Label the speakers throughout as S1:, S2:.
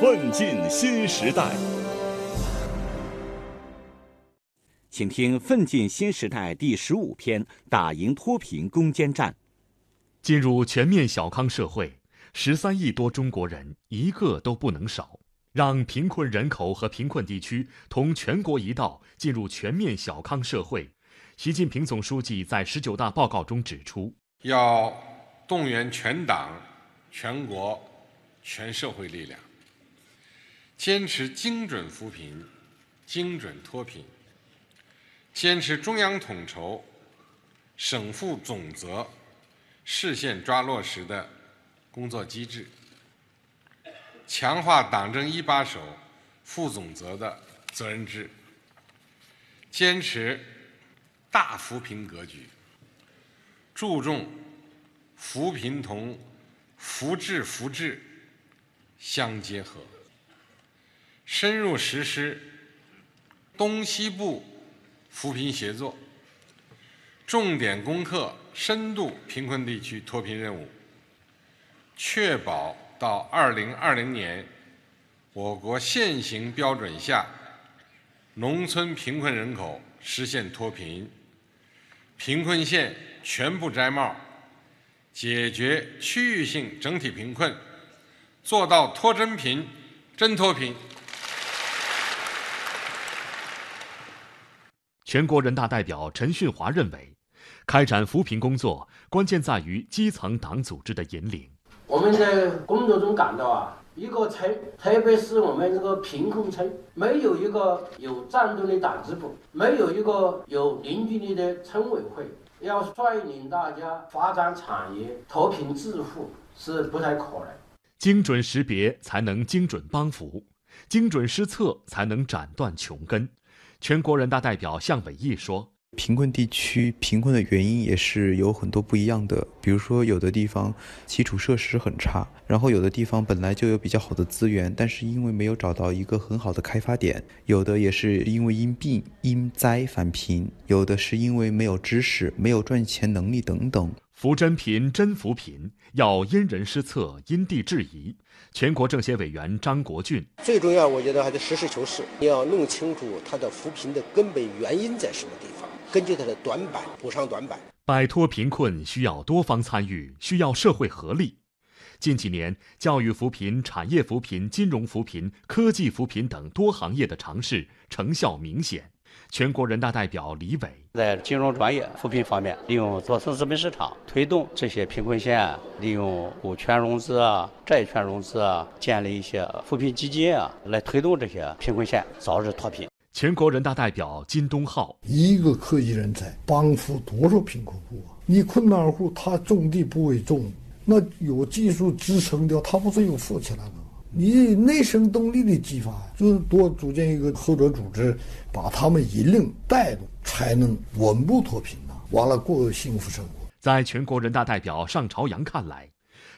S1: 奋进新时代，
S2: 请听《奋进新时代》第十五篇：打赢脱贫攻坚战。
S3: 进入全面小康社会，十三亿多中国人一个都不能少。让贫困人口和贫困地区同全国一道进入全面小康社会。习近平总书记在十九大报告中指出，
S4: 要动员全党、全国、全社会力量。坚持精准扶贫、精准脱贫，坚持中央统筹、省负总责、市县抓落实的工作机制，强化党政一把手、副总责的责任制，坚持大扶贫格局，注重扶贫同扶志扶治相结合。深入实施东西部扶贫协作，重点攻克深度贫困地区脱贫任务，确保到二零二零年，我国现行标准下农村贫困人口实现脱贫，贫困县全部摘帽，解决区域性整体贫困，做到脱真贫、真脱贫。
S3: 全国人大代表陈训华认为，开展扶贫工作关键在于基层党组织的引领。
S5: 我们在工作中感到啊，一个村，特别是我们这个贫困村，没有一个有战斗的党支部，没有一个有凝聚力的村委会，要率领大家发展产业、脱贫致富是不太可能。
S3: 精准识别才能精准帮扶，精准施策才能斩断穷根。全国人大代表向伟毅说：“
S6: 贫困地区贫困的原因也是有很多不一样的，比如说有的地方基础设施很差，然后有的地方本来就有比较好的资源，但是因为没有找到一个很好的开发点，有的也是因为因病因灾返贫，有的是因为没有知识、没有赚钱能力等等。
S3: 扶真贫真扶贫，要因人施策、因地制宜。”全国政协委员张国俊：
S7: 最重要，我觉得还是实事求是，你要弄清楚他的扶贫的根本原因在什么地方，根据它的短板补上短板。
S3: 摆脱贫困需要多方参与，需要社会合力。近几年，教育扶贫、产业扶贫、金融扶贫、科技扶贫等多行业的尝试成效明显。全国人大代表李伟
S8: 在金融专业扶贫方面，利用多层资本市场推动这些贫困县利用股权融资啊、债权融资啊，建立一些扶贫基金啊，来推动这些贫困县早日脱贫。
S3: 全国人大代表金东浩，
S9: 一个科技人才帮扶多少贫困户啊？你困难户他种地不会种，那有技术支撑的，他不是又富起来了吗？你内生动力的激发，就是多组建一个合作组织，把他们引领带动，才能稳步脱贫呐。完了过幸福生活。
S3: 在全国人大代表尚朝阳看来，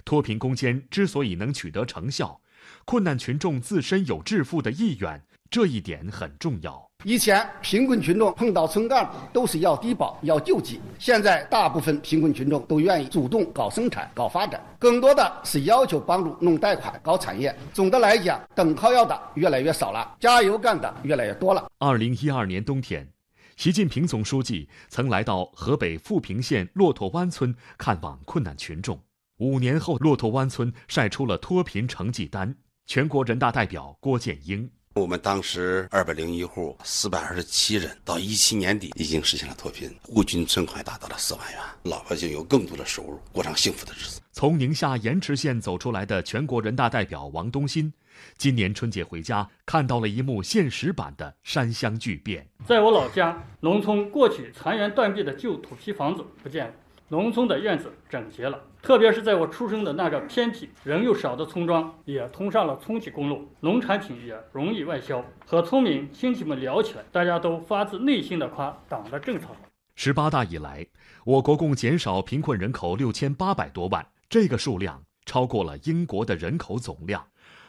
S3: 脱贫攻坚之所以能取得成效，困难群众自身有致富的意愿，这一点很重要。
S10: 以前贫困群众碰到村干部都是要低保、要救济，现在大部分贫困群众都愿意主动搞生产、搞发展，更多的是要求帮助弄贷款、搞产业。总的来讲，等靠要的越来越少了，加油干的越来越多了。
S3: 二零一二年冬天，习近平总书记曾来到河北富平县骆驼湾村看望困难群众。五年后，骆驼湾村晒出了脱贫成绩单。全国人大代表郭建英。
S11: 我们当时二百零一户，四百二十七人，到一七年底已经实现了脱贫，户均存款达到了四万元，老百姓有更多的收入，过上幸福的日子。
S3: 从宁夏盐池县走出来的全国人大代表王东新，今年春节回家，看到了一幕现实版的山乡巨变。
S12: 在我老家，农村过去残垣断壁的旧土坯房子不见了。农村的院子整洁了，特别是在我出生的那个偏僻、人又少的村庄，也通上了村级公路，农产品也容易外销。和村民亲戚们聊起来，大家都发自内心的夸党的政策。
S3: 十八大以来，我国共减少贫困人口六千八百多万，这个数量超过了英国的人口总量。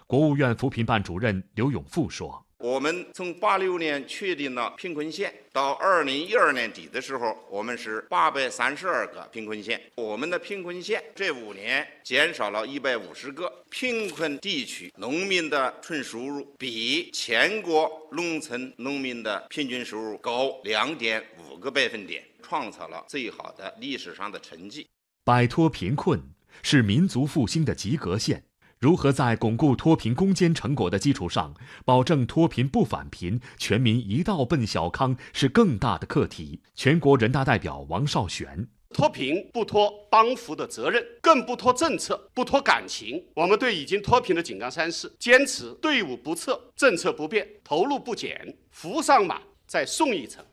S3: 国务院扶贫办主任刘永富说。
S13: 我们从八六年确定了贫困县，到二零一二年底的时候，我们是八百三十二个贫困县。我们的贫困县这五年减少了一百五十个。贫困地区农民的纯收入比全国农村农民的平均收入高两点五个百分点，创造了最好的历史上的成绩。
S3: 摆脱贫困是民族复兴的及格线。如何在巩固脱贫攻坚成果的基础上，保证脱贫不返贫、全民一道奔小康，是更大的课题。全国人大代表王少玄：
S14: 脱贫不脱帮扶的责任，更不脱政策，不脱感情。我们对已经脱贫的井冈山市，坚持队伍不撤，政策不变，投入不减，扶上马再送一程。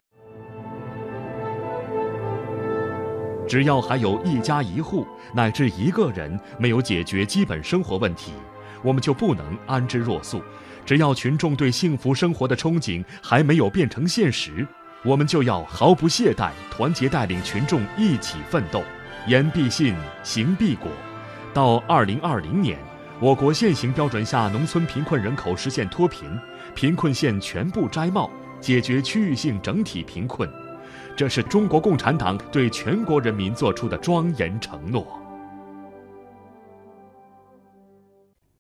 S3: 只要还有一家一户乃至一个人没有解决基本生活问题，我们就不能安之若素；只要群众对幸福生活的憧憬还没有变成现实，我们就要毫不懈怠、团结带领群众一起奋斗。言必信，行必果。到二零二零年，我国现行标准下农村贫困人口实现脱贫，贫困县全部摘帽，解决区域性整体贫困。这是中国共产党对全国人民作出的庄严承诺。